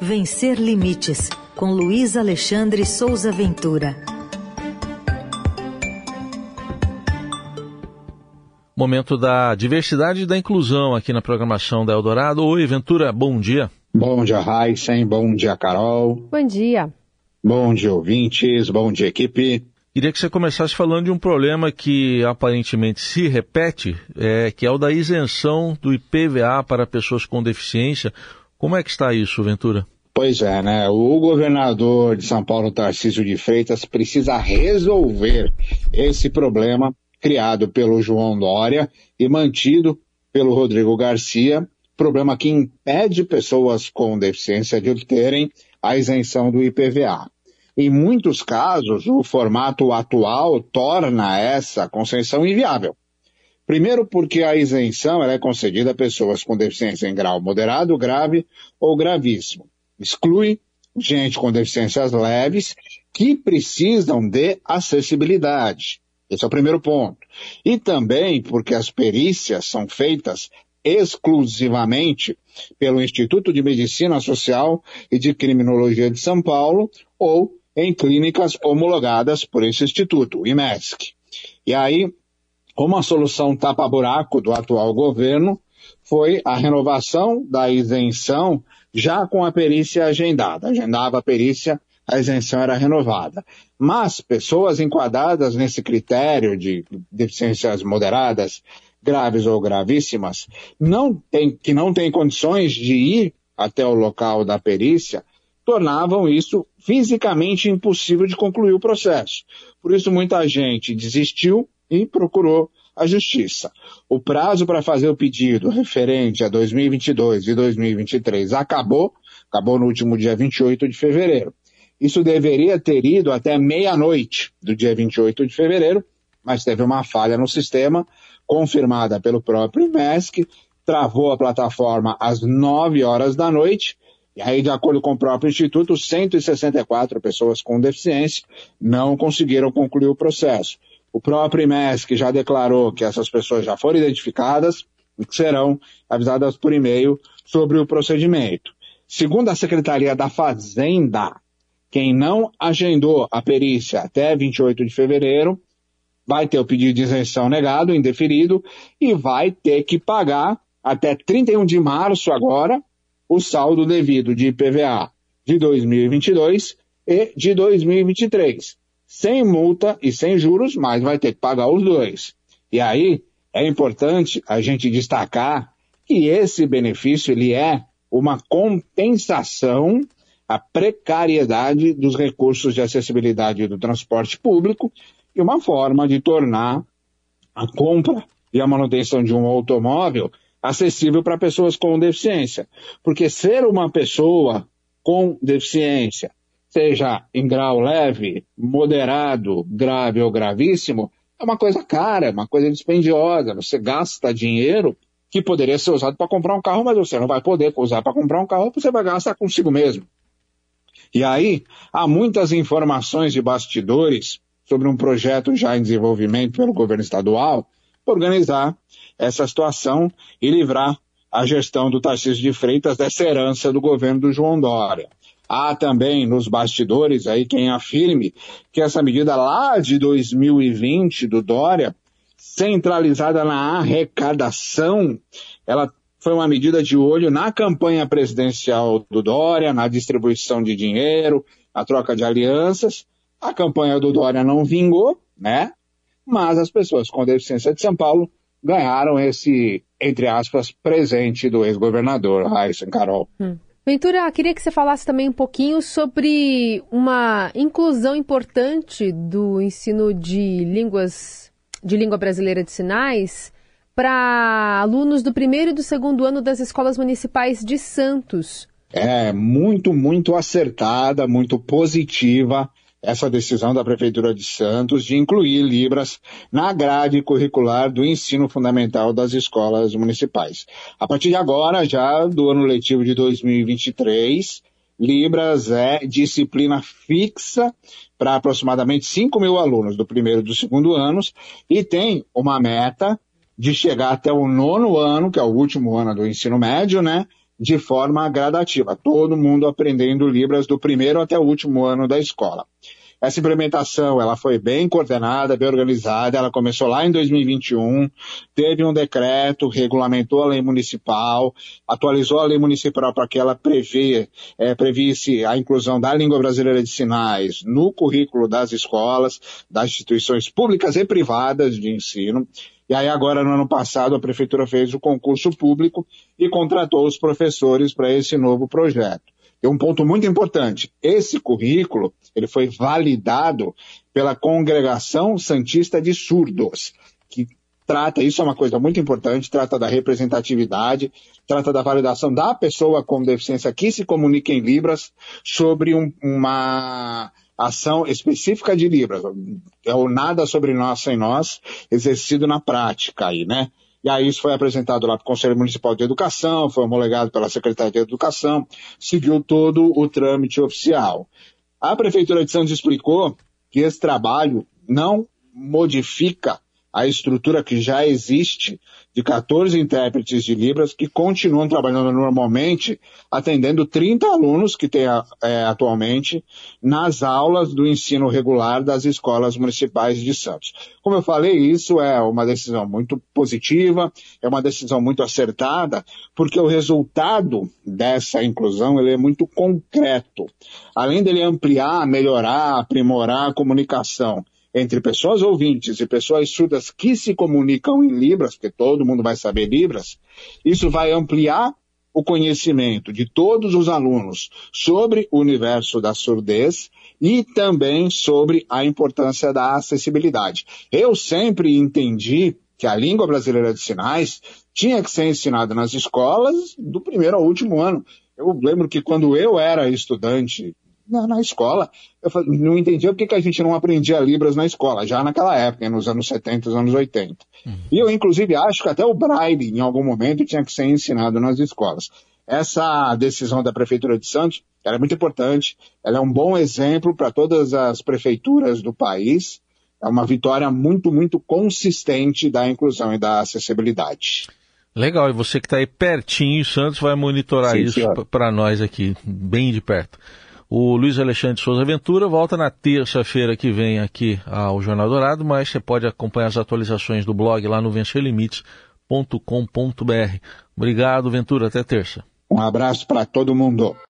Vencer Limites, com Luiz Alexandre Souza Ventura. Momento da diversidade e da inclusão aqui na programação da Eldorado. Oi, Ventura, bom dia. Bom dia, Heisen. Bom dia, Carol. Bom dia. Bom dia, ouvintes. Bom dia, equipe. Queria que você começasse falando de um problema que aparentemente se repete, é, que é o da isenção do IPVA para pessoas com deficiência. Como é que está isso, Ventura? Pois é, né? O governador de São Paulo, Tarcísio de Freitas, precisa resolver esse problema criado pelo João Dória e mantido pelo Rodrigo Garcia, problema que impede pessoas com deficiência de obterem a isenção do IPVA. Em muitos casos, o formato atual torna essa concessão inviável. Primeiro, porque a isenção é concedida a pessoas com deficiência em grau moderado, grave ou gravíssimo. Exclui gente com deficiências leves que precisam de acessibilidade. Esse é o primeiro ponto. E também porque as perícias são feitas exclusivamente pelo Instituto de Medicina Social e de Criminologia de São Paulo ou em clínicas homologadas por esse instituto, o IMESC. E aí, uma solução tapa-buraco do atual governo foi a renovação da isenção já com a perícia agendada. Agendava a perícia, a isenção era renovada. Mas pessoas enquadradas nesse critério de deficiências moderadas, graves ou gravíssimas, não tem, que não têm condições de ir até o local da perícia, tornavam isso fisicamente impossível de concluir o processo. Por isso, muita gente desistiu procurou a Justiça. O prazo para fazer o pedido referente a 2022 e 2023 acabou, acabou no último dia 28 de fevereiro. Isso deveria ter ido até meia-noite do dia 28 de fevereiro, mas teve uma falha no sistema, confirmada pelo próprio MESC, travou a plataforma às 9 horas da noite e aí, de acordo com o próprio Instituto, 164 pessoas com deficiência não conseguiram concluir o processo. O próprio IMESC já declarou que essas pessoas já foram identificadas e que serão avisadas por e-mail sobre o procedimento. Segundo a Secretaria da Fazenda, quem não agendou a perícia até 28 de fevereiro vai ter o pedido de isenção negado, indeferido, e vai ter que pagar até 31 de março agora o saldo devido de IPVA de 2022 e de 2023. Sem multa e sem juros, mas vai ter que pagar os dois. E aí é importante a gente destacar que esse benefício ele é uma compensação à precariedade dos recursos de acessibilidade do transporte público e uma forma de tornar a compra e a manutenção de um automóvel acessível para pessoas com deficiência. Porque ser uma pessoa com deficiência, seja em grau leve, moderado, grave ou gravíssimo, é uma coisa cara, é uma coisa dispendiosa. Você gasta dinheiro que poderia ser usado para comprar um carro, mas você não vai poder usar para comprar um carro, você vai gastar consigo mesmo. E aí, há muitas informações de bastidores sobre um projeto já em desenvolvimento pelo governo estadual para organizar essa situação e livrar a gestão do Tarcísio de Freitas dessa herança do governo do João Dória. Há também nos bastidores aí quem afirme que essa medida lá de 2020 do Dória, centralizada na arrecadação, ela foi uma medida de olho na campanha presidencial do Dória, na distribuição de dinheiro, na troca de alianças. A campanha do Dória não vingou, né? Mas as pessoas com deficiência de São Paulo ganharam esse, entre aspas, presente do ex-governador Raíssa Carol. Hum. Ventura, queria que você falasse também um pouquinho sobre uma inclusão importante do ensino de línguas, de língua brasileira de sinais para alunos do primeiro e do segundo ano das escolas municipais de Santos. É muito, muito acertada, muito positiva essa decisão da Prefeitura de Santos de incluir Libras na grade curricular do ensino fundamental das escolas municipais. A partir de agora, já do ano letivo de 2023, Libras é disciplina fixa para aproximadamente 5 mil alunos do primeiro e do segundo anos e tem uma meta de chegar até o nono ano, que é o último ano do ensino médio, né? De forma gradativa, todo mundo aprendendo Libras do primeiro até o último ano da escola. Essa implementação ela foi bem coordenada, bem organizada. Ela começou lá em 2021, teve um decreto, regulamentou a lei municipal, atualizou a lei municipal para que ela prevê, é, previsse a inclusão da língua brasileira de sinais no currículo das escolas, das instituições públicas e privadas de ensino. E aí agora, no ano passado, a prefeitura fez o concurso público e contratou os professores para esse novo projeto. Tem um ponto muito importante. Esse currículo, ele foi validado pela Congregação Santista de Surdos, que trata, isso é uma coisa muito importante, trata da representatividade, trata da validação da pessoa com deficiência que se comunica em Libras sobre um, uma ação específica de Libras. É o nada sobre nós sem nós, exercido na prática aí, né? E aí isso foi apresentado lá para o Conselho Municipal de Educação, foi homologado pela Secretaria de Educação, seguiu todo o trâmite oficial. A Prefeitura de Santos explicou que esse trabalho não modifica a estrutura que já existe de 14 intérpretes de Libras que continuam trabalhando normalmente, atendendo 30 alunos que tem é, atualmente nas aulas do ensino regular das escolas municipais de Santos. Como eu falei, isso é uma decisão muito positiva, é uma decisão muito acertada, porque o resultado dessa inclusão ele é muito concreto. Além dele ampliar, melhorar, aprimorar a comunicação entre pessoas ouvintes e pessoas surdas que se comunicam em Libras, porque todo mundo vai saber Libras, isso vai ampliar o conhecimento de todos os alunos sobre o universo da surdez e também sobre a importância da acessibilidade. Eu sempre entendi que a língua brasileira de sinais tinha que ser ensinada nas escolas do primeiro ao último ano. Eu lembro que quando eu era estudante na, na escola. Eu não entendia por que, que a gente não aprendia Libras na escola, já naquela época, nos anos 70, anos 80. Uhum. E eu, inclusive, acho que até o Braille, em algum momento, tinha que ser ensinado nas escolas. Essa decisão da Prefeitura de Santos é muito importante, ela é um bom exemplo para todas as prefeituras do país, é uma vitória muito, muito consistente da inclusão e da acessibilidade. Legal, e você que está aí pertinho, Santos, vai monitorar Sim, isso para nós aqui, bem de perto. O Luiz Alexandre Souza Ventura volta na terça-feira que vem aqui ao Jornal Dourado, mas você pode acompanhar as atualizações do blog lá no vencerlimites.com.br. Obrigado, Ventura. Até terça. Um abraço para todo mundo.